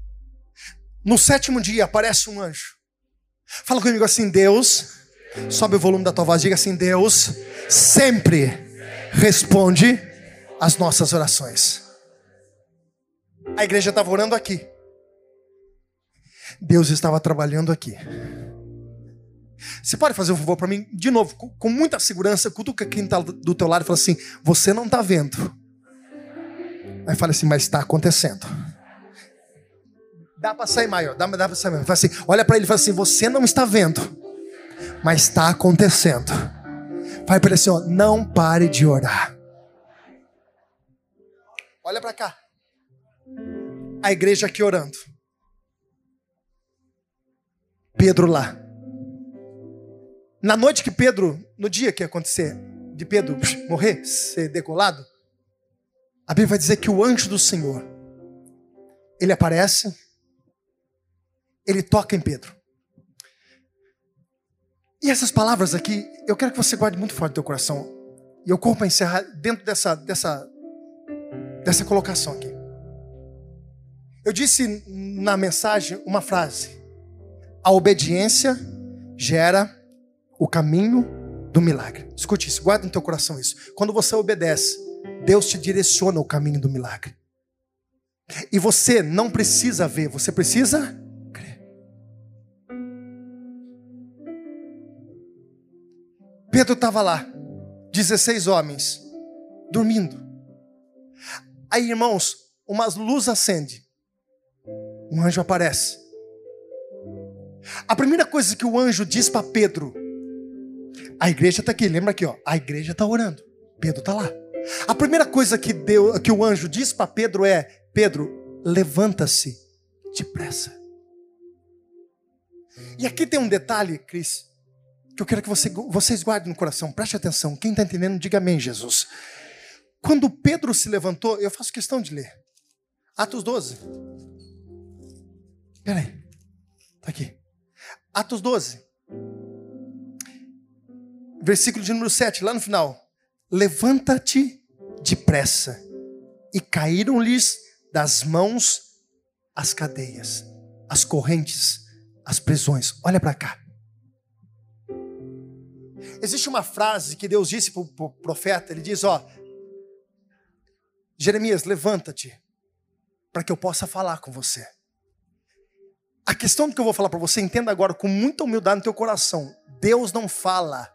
No sétimo dia aparece um anjo. Fala comigo assim: Deus, sobe o volume da tua voz, diga assim: Deus sempre responde às nossas orações. A igreja estava orando aqui. Deus estava trabalhando aqui. Você pode fazer um favor para mim, de novo, com, muita segurança, cutuca quem está do teu lado e fala assim: Você não está vendo. Aí fala assim: Mas está acontecendo. Dá para sair maior, dá, dá para sair maior. Assim, olha para ele e fala assim: Você não está vendo, mas está acontecendo. Vai para ele assim: ó, Não pare de orar. Olha para cá. A igreja aqui orando. Pedro lá. Na noite que Pedro, no dia que ia acontecer, de Pedro morrer, ser decolado, a Bíblia vai dizer que o anjo do Senhor, ele aparece ele toca em Pedro. E essas palavras aqui, eu quero que você guarde muito forte no teu coração. E eu corro para encerrar dentro dessa, dessa, dessa colocação aqui. Eu disse na mensagem uma frase: a obediência gera o caminho do milagre. Escute isso, guarda no teu coração isso. Quando você obedece, Deus te direciona o caminho do milagre. E você não precisa ver, você precisa Pedro estava lá, 16 homens, dormindo. Aí, irmãos, uma luz acende. Um anjo aparece. A primeira coisa que o anjo diz para Pedro, a igreja está aqui, lembra aqui, ó, a igreja está orando. Pedro está lá. A primeira coisa que, deu, que o anjo diz para Pedro é: Pedro, levanta-se depressa. E aqui tem um detalhe, Cris, que eu quero que você, vocês guardem no coração, preste atenção. Quem está entendendo, diga amém, Jesus. Quando Pedro se levantou, eu faço questão de ler. Atos 12. Peraí. Está aqui. Atos 12. Versículo de número 7, lá no final. Levanta-te depressa. E caíram-lhes das mãos as cadeias, as correntes, as prisões. Olha para cá. Existe uma frase que Deus disse para o profeta: Ele diz, ó, Jeremias, levanta-te, para que eu possa falar com você. A questão que eu vou falar para você, entenda agora com muita humildade no teu coração. Deus não fala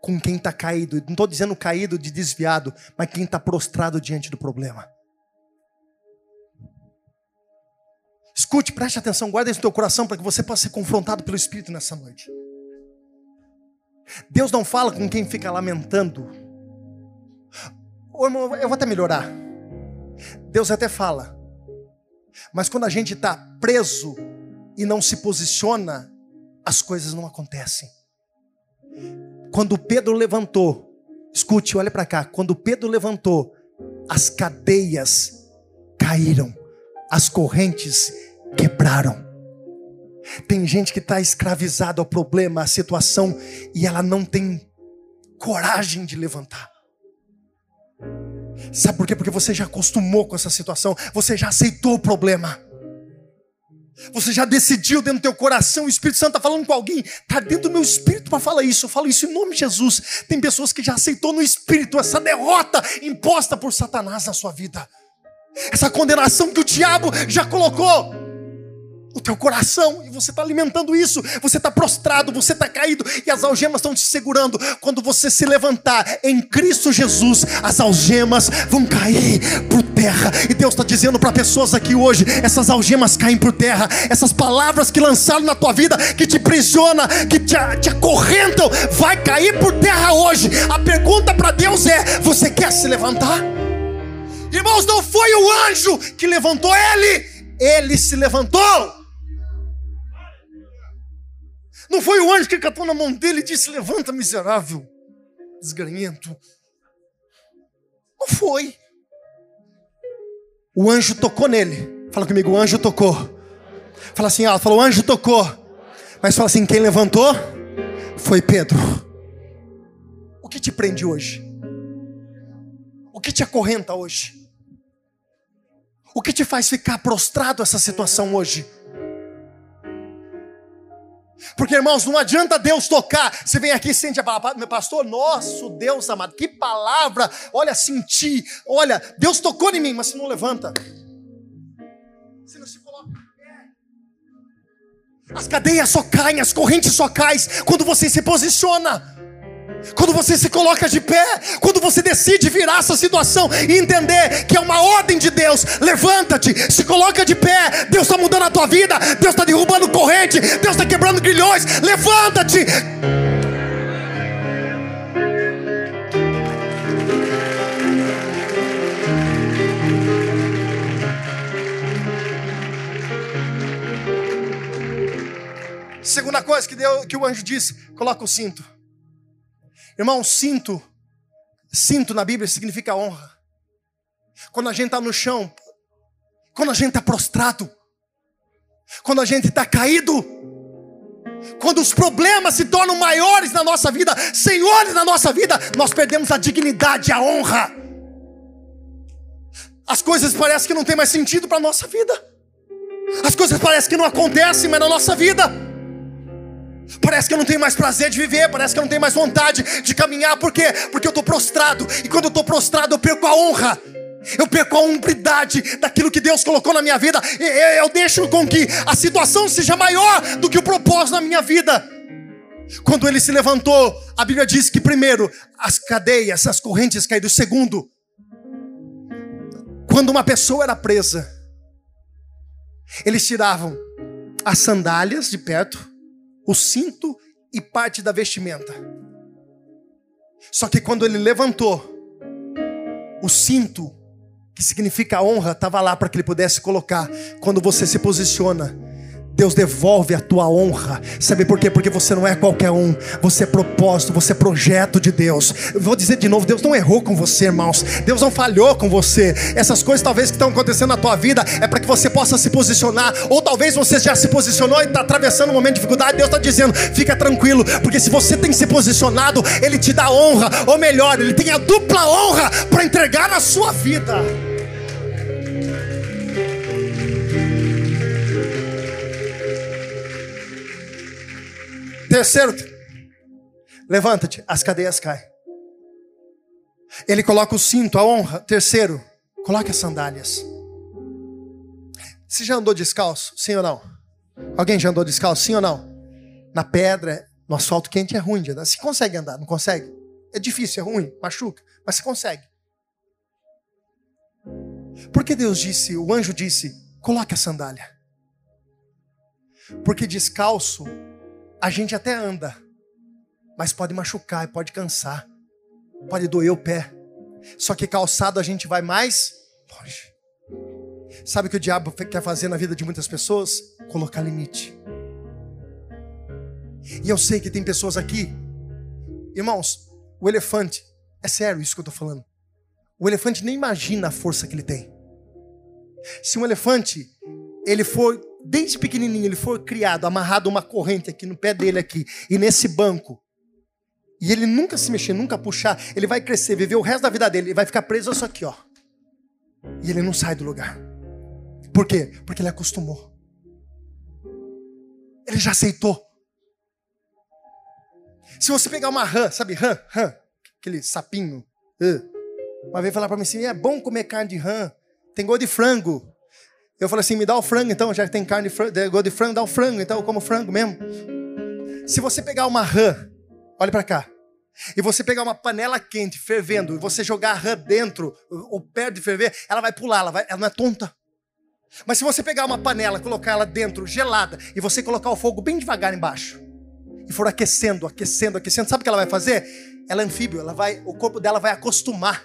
com quem está caído. Não estou dizendo caído de desviado, mas quem está prostrado diante do problema. Escute, preste atenção, guarda isso no teu coração para que você possa ser confrontado pelo Espírito nessa noite. Deus não fala com quem fica lamentando. Ô, irmão, eu vou até melhorar. Deus até fala. Mas quando a gente está preso e não se posiciona, as coisas não acontecem. Quando Pedro levantou, escute, olha para cá. Quando Pedro levantou, as cadeias caíram, as correntes quebraram. Tem gente que está escravizada ao problema, à situação, e ela não tem coragem de levantar. Sabe por quê? Porque você já acostumou com essa situação, você já aceitou o problema. Você já decidiu dentro do teu coração, o Espírito Santo está falando com alguém, está dentro do meu espírito para falar isso. Eu falo isso em nome de Jesus. Tem pessoas que já aceitou no espírito essa derrota imposta por Satanás na sua vida. Essa condenação que o diabo já colocou o teu coração e você está alimentando isso. Você está prostrado, você está caído e as algemas estão te segurando. Quando você se levantar em Cristo Jesus, as algemas vão cair por terra. E Deus está dizendo para pessoas aqui hoje: essas algemas caem por terra. Essas palavras que lançaram na tua vida, que te prisiona, que te, te acorrentam, vai cair por terra hoje. A pergunta para Deus é: você quer se levantar? Irmãos, não foi o anjo que levantou ele, ele se levantou. Não foi o anjo que catou na mão dele e disse: Levanta, miserável, desgranhento. Não foi. O anjo tocou nele. Fala comigo, o anjo tocou. Fala assim, ela falou, o anjo tocou. Mas fala assim, quem levantou foi Pedro. O que te prende hoje? O que te acorrenta hoje? O que te faz ficar prostrado essa situação hoje? Porque, irmãos, não adianta Deus tocar. Você vem aqui e sente a palavra, meu pastor, nosso Deus amado, que palavra, olha, senti, olha, Deus tocou em mim, mas você não levanta. Você não se coloca. As cadeias só caem, as correntes só caem quando você se posiciona. Quando você se coloca de pé, quando você decide virar essa situação e entender que é uma ordem de Deus, levanta-te, se coloca de pé. Deus está mudando a tua vida, Deus está derrubando corrente, Deus está quebrando grilhões. Levanta-te. Segunda coisa que, deu, que o anjo disse: coloca o cinto. Irmão, cinto, cinto na Bíblia significa honra. Quando a gente está no chão, quando a gente está prostrado, quando a gente está caído, quando os problemas se tornam maiores na nossa vida, senhores na nossa vida, nós perdemos a dignidade, a honra. As coisas parecem que não tem mais sentido para a nossa vida. As coisas parecem que não acontecem mais na nossa vida. Parece que eu não tenho mais prazer de viver, parece que eu não tenho mais vontade de caminhar, por quê? Porque eu estou prostrado, e quando eu estou prostrado, eu perco a honra, eu perco a hombridade daquilo que Deus colocou na minha vida, eu deixo com que a situação seja maior do que o propósito na minha vida. Quando ele se levantou, a Bíblia diz que primeiro as cadeias, as correntes caíram. Segundo, quando uma pessoa era presa, eles tiravam as sandálias de perto, o cinto e parte da vestimenta. Só que quando ele levantou, o cinto, que significa honra, estava lá para que ele pudesse colocar. Quando você se posiciona, Deus devolve a tua honra. Sabe por quê? Porque você não é qualquer um. Você é propósito, você é projeto de Deus. Eu vou dizer de novo: Deus não errou com você, irmãos. Deus não falhou com você. Essas coisas, talvez, que estão acontecendo na tua vida, é para que você possa se posicionar. Ou talvez você já se posicionou e está atravessando um momento de dificuldade. Deus está dizendo: fica tranquilo, porque se você tem se posicionado, Ele te dá honra. Ou melhor, Ele tem a dupla honra para entregar na sua vida. Terceiro, levanta-te, as cadeias caem. Ele coloca o cinto, a honra. Terceiro, coloque as sandálias. Você já andou descalço? Sim ou não? Alguém já andou descalço? Sim ou não? Na pedra, no asfalto quente é ruim de andar. Você consegue andar, não consegue? É difícil, é ruim, machuca, mas você consegue. Porque Deus disse, o anjo disse, coloque a sandália. Porque descalço a gente até anda, mas pode machucar, pode cansar, pode doer o pé. Só que calçado a gente vai mais longe. Sabe o que o diabo quer fazer na vida de muitas pessoas? Colocar limite. E eu sei que tem pessoas aqui, irmãos, o elefante, é sério isso que eu estou falando. O elefante nem imagina a força que ele tem. Se um elefante ele for desde pequenininho ele for criado, amarrado uma corrente aqui no pé dele aqui e nesse banco, e ele nunca se mexer, nunca puxar, ele vai crescer, viver o resto da vida dele, ele vai ficar preso só aqui, ó. E ele não sai do lugar. Por quê? Porque ele acostumou. Ele já aceitou. Se você pegar uma rã, sabe rã, rã, aquele sapinho, uma vez falar para mim assim, é bom comer carne de rã, tem gosto de frango. Eu falei assim: me dá o frango então, já que tem carne de frango, dá o frango, então eu como frango mesmo. Se você pegar uma rã, olha para cá, e você pegar uma panela quente, fervendo, e você jogar a rã dentro, ou perto de ferver, ela vai pular, ela, vai, ela não é tonta. Mas se você pegar uma panela, colocar ela dentro, gelada, e você colocar o fogo bem devagar embaixo, e for aquecendo, aquecendo, aquecendo, sabe o que ela vai fazer? Ela é anfíbio, ela vai, o corpo dela vai acostumar.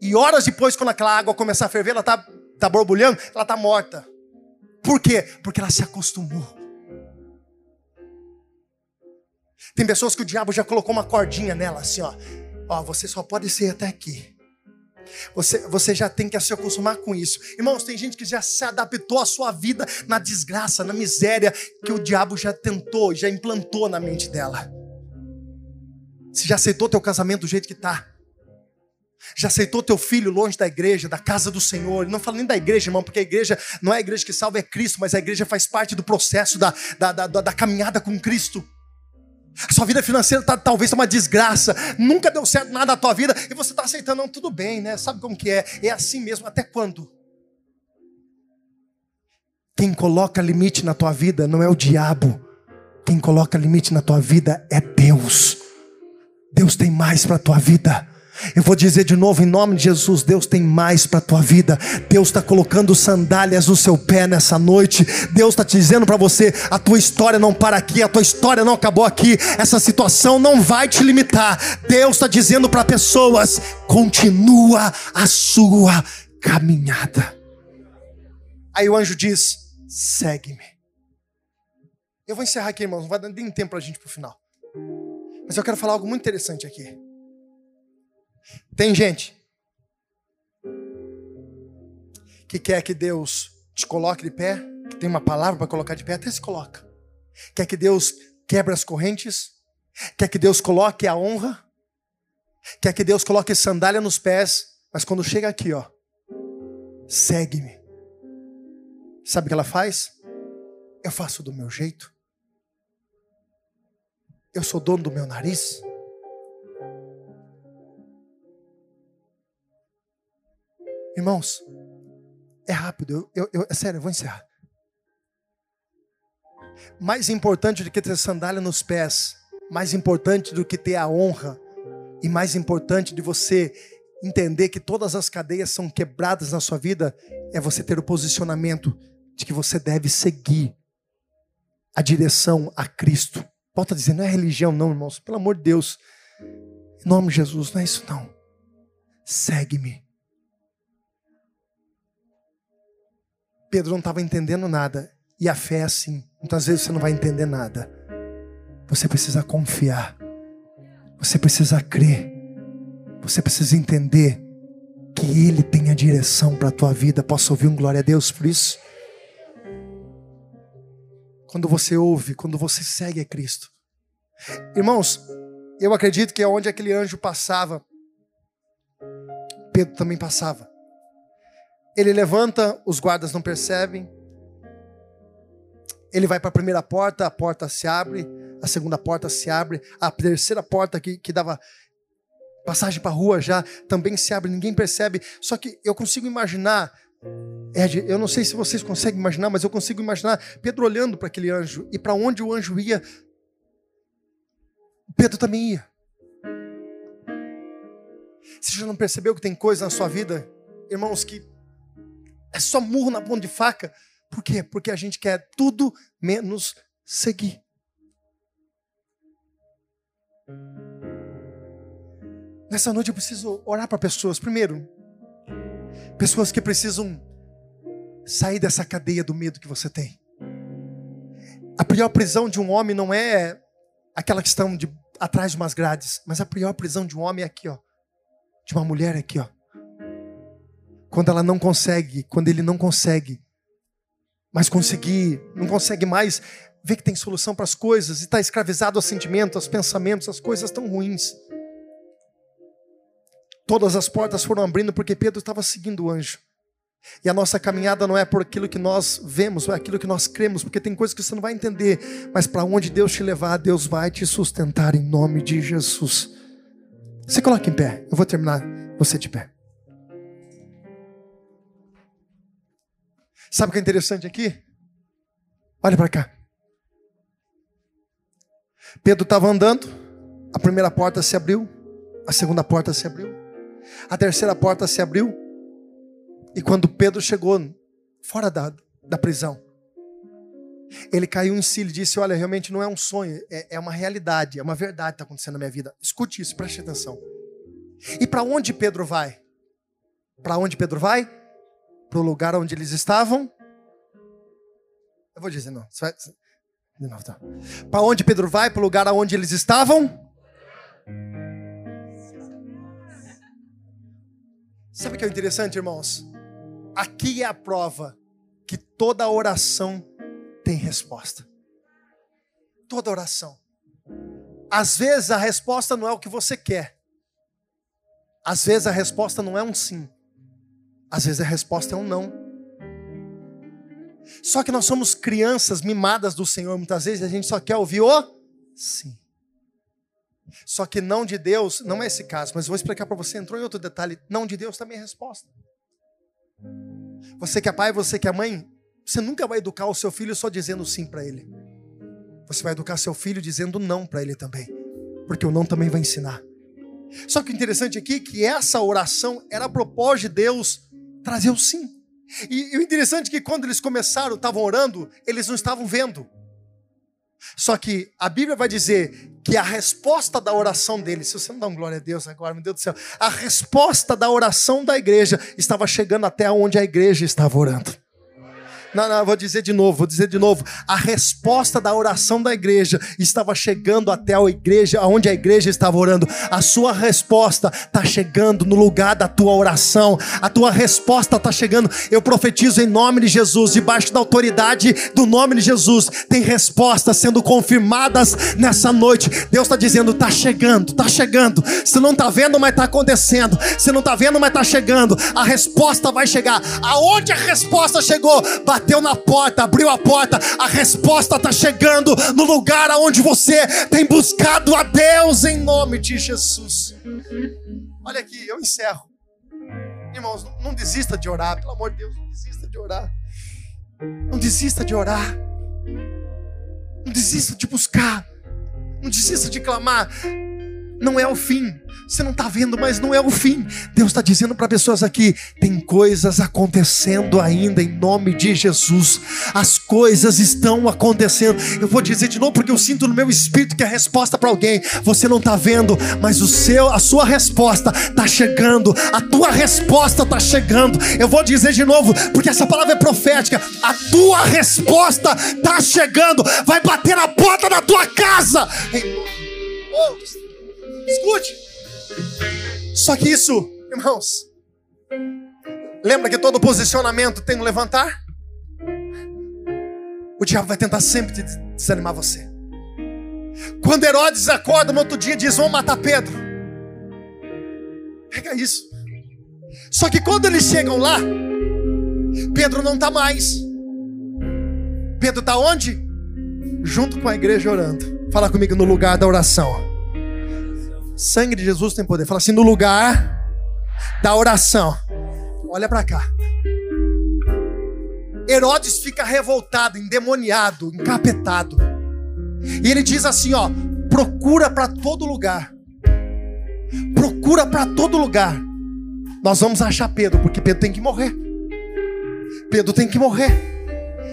E horas depois, quando aquela água começar a ferver, ela está está borbulhando, ela está morta. Por quê? Porque ela se acostumou. Tem pessoas que o diabo já colocou uma cordinha nela, assim, ó. Ó, você só pode ser até aqui. Você, você já tem que se acostumar com isso. Irmãos, tem gente que já se adaptou à sua vida na desgraça, na miséria que o diabo já tentou, já implantou na mente dela. Você já aceitou teu casamento do jeito que está? Já aceitou teu filho longe da igreja, da casa do Senhor? Não falo nem da igreja, irmão, porque a igreja não é a igreja que salva, é Cristo, mas a igreja faz parte do processo da, da, da, da caminhada com Cristo. A sua vida financeira tá, talvez uma desgraça, nunca deu certo nada na tua vida e você está aceitando, não, tudo bem, né? Sabe como que é? É assim mesmo, até quando? Quem coloca limite na tua vida não é o diabo, quem coloca limite na tua vida é Deus. Deus tem mais para a tua vida. Eu vou dizer de novo em nome de Jesus: Deus tem mais para a tua vida. Deus está colocando sandálias no seu pé nessa noite. Deus está te dizendo para você: a tua história não para aqui, a tua história não acabou aqui. Essa situação não vai te limitar. Deus está dizendo para pessoas: continua a sua caminhada. Aí o anjo diz: segue-me. Eu vou encerrar aqui, irmãos. Não vai dar nem tempo para a gente para o final. Mas eu quero falar algo muito interessante aqui. Tem gente que quer que Deus te coloque de pé, que tem uma palavra para colocar de pé, até se coloca. Quer que Deus quebre as correntes, quer que Deus coloque a honra, quer que Deus coloque sandália nos pés, mas quando chega aqui, ó, segue-me. Sabe o que ela faz? Eu faço do meu jeito. Eu sou dono do meu nariz? Irmãos, é rápido, eu, eu, é sério, eu vou encerrar. Mais importante do que ter sandália nos pés, mais importante do que ter a honra, e mais importante de você entender que todas as cadeias são quebradas na sua vida, é você ter o posicionamento de que você deve seguir a direção a Cristo. Volta a dizer, não é religião, não, irmãos. Pelo amor de Deus. Em nome de Jesus, não é isso, não. Segue-me. Pedro não estava entendendo nada. E a fé é assim. Muitas vezes você não vai entender nada. Você precisa confiar. Você precisa crer. Você precisa entender que Ele tem a direção para a tua vida. Posso ouvir um glória a Deus por isso? quando você ouve, quando você segue a Cristo. Irmãos, eu acredito que onde aquele anjo passava, Pedro também passava. Ele levanta, os guardas não percebem. Ele vai para a primeira porta, a porta se abre, a segunda porta se abre, a terceira porta que, que dava passagem para a rua já também se abre, ninguém percebe. Só que eu consigo imaginar Ed, eu não sei se vocês conseguem imaginar, mas eu consigo imaginar Pedro olhando para aquele anjo e para onde o anjo ia, Pedro também ia. Você já não percebeu que tem coisa na sua vida, irmãos, que é só murro na ponta de faca? Por quê? Porque a gente quer tudo menos seguir. Nessa noite eu preciso orar para pessoas. Primeiro, Pessoas que precisam sair dessa cadeia do medo que você tem. A pior prisão de um homem não é aquela questão de atrás de umas grades, mas a pior prisão de um homem é aqui, ó. De uma mulher aqui, ó. Quando ela não consegue, quando ele não consegue, mas conseguir, não consegue mais ver que tem solução para as coisas e está escravizado aos sentimentos, aos pensamentos, as coisas tão ruins. Todas as portas foram abrindo porque Pedro estava seguindo o anjo. E a nossa caminhada não é por aquilo que nós vemos, é aquilo que nós cremos, porque tem coisas que você não vai entender, mas para onde Deus te levar, Deus vai te sustentar em nome de Jesus. Se coloque em pé, eu vou terminar você de pé. Sabe o que é interessante aqui? Olha para cá. Pedro estava andando, a primeira porta se abriu, a segunda porta se abriu. A terceira porta se abriu. E quando Pedro chegou fora da, da prisão, ele caiu em si e disse: Olha, realmente não é um sonho, é, é uma realidade, é uma verdade que está acontecendo na minha vida. Escute isso, preste atenção. E para onde Pedro vai? Para onde Pedro vai? Para o lugar onde eles estavam? Eu vou dizer, não. De novo, tá. Para onde Pedro vai? Para o lugar onde eles estavam? Sabe o que é interessante, irmãos? Aqui é a prova que toda oração tem resposta. Toda oração. Às vezes a resposta não é o que você quer. Às vezes a resposta não é um sim. Às vezes a resposta é um não. Só que nós somos crianças mimadas do Senhor. Muitas vezes a gente só quer ouvir o sim. Só que não de Deus, não é esse caso, mas vou explicar para você. Entrou em outro detalhe: não de Deus também é resposta. Você que é pai, você que é mãe, você nunca vai educar o seu filho só dizendo sim para ele. Você vai educar seu filho dizendo não para ele também, porque o não também vai ensinar. Só que o interessante aqui é que essa oração era a propósito de Deus trazer o sim. E, e o interessante é que quando eles começaram, estavam orando, eles não estavam vendo. Só que a Bíblia vai dizer que a resposta da oração dele, se você não dá um glória a Deus agora, meu Deus do céu, a resposta da oração da igreja estava chegando até onde a igreja estava orando. Não, não, vou dizer de novo, vou dizer de novo. A resposta da oração da igreja estava chegando até a igreja, aonde a igreja estava orando. A sua resposta está chegando no lugar da tua oração. A tua resposta está chegando. Eu profetizo em nome de Jesus, debaixo da autoridade do nome de Jesus. Tem respostas sendo confirmadas nessa noite. Deus está dizendo: está chegando, está chegando. Você não está vendo, mas está acontecendo. Você não está vendo, mas está chegando. A resposta vai chegar. Aonde a resposta chegou, vai bateu na porta, abriu a porta, a resposta está chegando no lugar aonde você tem buscado a Deus em nome de Jesus. Olha aqui, eu encerro. Irmãos, não desista de orar, pelo amor de Deus, não desista de orar. Não desista de orar. Não desista de buscar. Não desista de clamar. Não é o fim. Você não está vendo, mas não é o fim. Deus está dizendo para pessoas aqui: tem coisas acontecendo ainda em nome de Jesus. As coisas estão acontecendo. Eu vou dizer de novo porque eu sinto no meu espírito que a resposta para alguém você não está vendo, mas o seu, a sua resposta está chegando. A tua resposta está chegando. Eu vou dizer de novo porque essa palavra é profética. A tua resposta está chegando. Vai bater na porta da tua casa. Escute. Só que isso, irmãos, lembra que todo posicionamento tem um levantar? O diabo vai tentar sempre desanimar você. Quando Herodes acorda no outro dia e diz: Vamos matar Pedro. Pega isso. Só que quando eles chegam lá, Pedro não está mais. Pedro está onde? Junto com a igreja orando. Fala comigo no lugar da oração. Sangue de Jesus tem poder. Fala assim: no lugar da oração. Olha para cá. Herodes fica revoltado, endemoniado, encapetado. E ele diz assim: ó, procura para todo lugar. Procura para todo lugar. Nós vamos achar Pedro, porque Pedro tem que morrer. Pedro tem que morrer.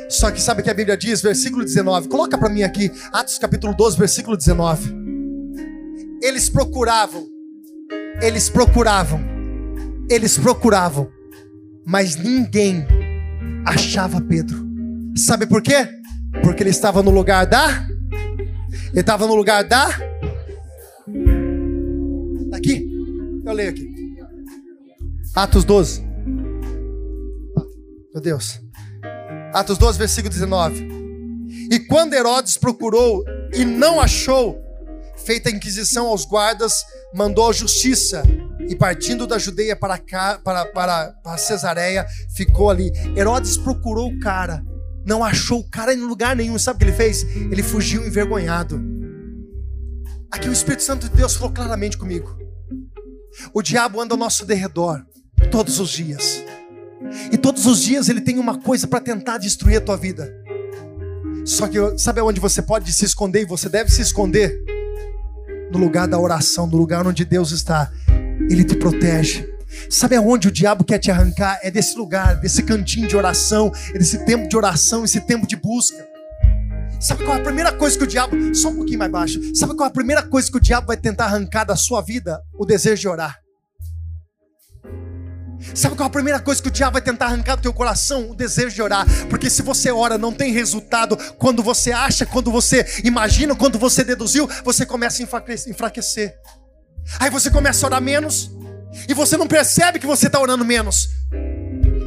Só que sabe o que a Bíblia diz, versículo 19. Coloca para mim aqui, Atos capítulo 12, versículo 19. Eles procuravam, eles procuravam, eles procuravam, mas ninguém achava Pedro. Sabe por quê? Porque ele estava no lugar da. Ele estava no lugar da. Tá aqui? Eu leio aqui. Atos 12. Meu Deus. Atos 12, versículo 19. E quando Herodes procurou e não achou, feita a inquisição aos guardas, mandou a justiça e partindo da Judeia para, cá, para, para, para Cesareia, ficou ali. Herodes procurou o cara, não achou o cara em lugar nenhum. Sabe o que ele fez? Ele fugiu envergonhado. Aqui o Espírito Santo de Deus falou claramente comigo. O diabo anda ao nosso derredor todos os dias. E todos os dias ele tem uma coisa para tentar destruir a tua vida. Só que sabe onde você pode se esconder e você deve se esconder? No lugar da oração, no lugar onde Deus está, Ele te protege. Sabe aonde o diabo quer te arrancar? É desse lugar, desse cantinho de oração, é desse tempo de oração, esse tempo de busca. Sabe qual é a primeira coisa que o diabo, só um pouquinho mais baixo, sabe qual é a primeira coisa que o diabo vai tentar arrancar da sua vida? O desejo de orar. Sabe qual é a primeira coisa que o diabo vai tentar arrancar do teu coração? O desejo de orar. Porque se você ora, não tem resultado. Quando você acha, quando você imagina, quando você deduziu, você começa a enfraquecer. Aí você começa a orar menos. E você não percebe que você está orando menos.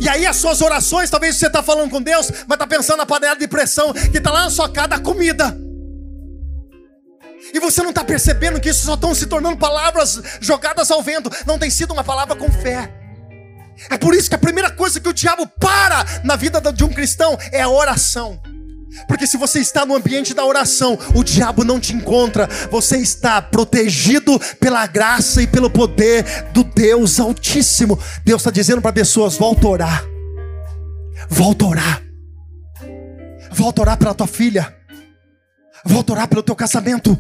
E aí as suas orações, talvez você está falando com Deus, mas está pensando na panela de pressão que está lá na sua casa, a comida. E você não está percebendo que isso só estão se tornando palavras jogadas ao vento. Não tem sido uma palavra com fé. É por isso que a primeira coisa que o diabo para na vida de um cristão é a oração. Porque se você está no ambiente da oração, o diabo não te encontra. Você está protegido pela graça e pelo poder do Deus Altíssimo. Deus está dizendo para pessoas: volta a orar. Volta a orar. Volta a orar pela tua filha. Volta a orar pelo teu casamento.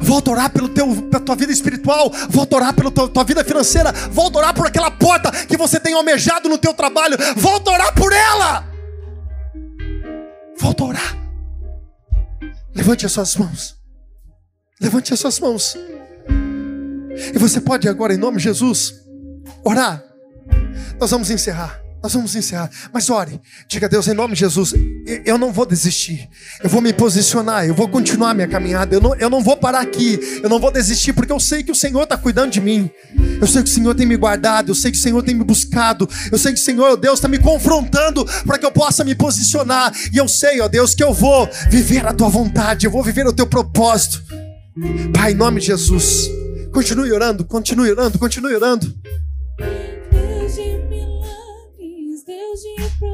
Volta a orar pelo teu, pela tua vida espiritual. Volta a orar pela tua, tua vida financeira. Volta a orar por aquela porta que você tem almejado no teu trabalho. Volta a orar por ela. Volta a orar. Levante as suas mãos. Levante as suas mãos. E você pode agora, em nome de Jesus, orar. Nós vamos encerrar. Nós vamos encerrar. Mas ore, diga a Deus em nome de Jesus: eu não vou desistir, eu vou me posicionar, eu vou continuar minha caminhada, eu não, eu não vou parar aqui, eu não vou desistir, porque eu sei que o Senhor está cuidando de mim, eu sei que o Senhor tem me guardado, eu sei que o Senhor tem me buscado, eu sei que o Senhor, Deus, está me confrontando para que eu possa me posicionar, e eu sei, ó Deus, que eu vou viver a tua vontade, eu vou viver o teu propósito. Pai, em nome de Jesus, continue orando, continue orando, continue orando. Deus de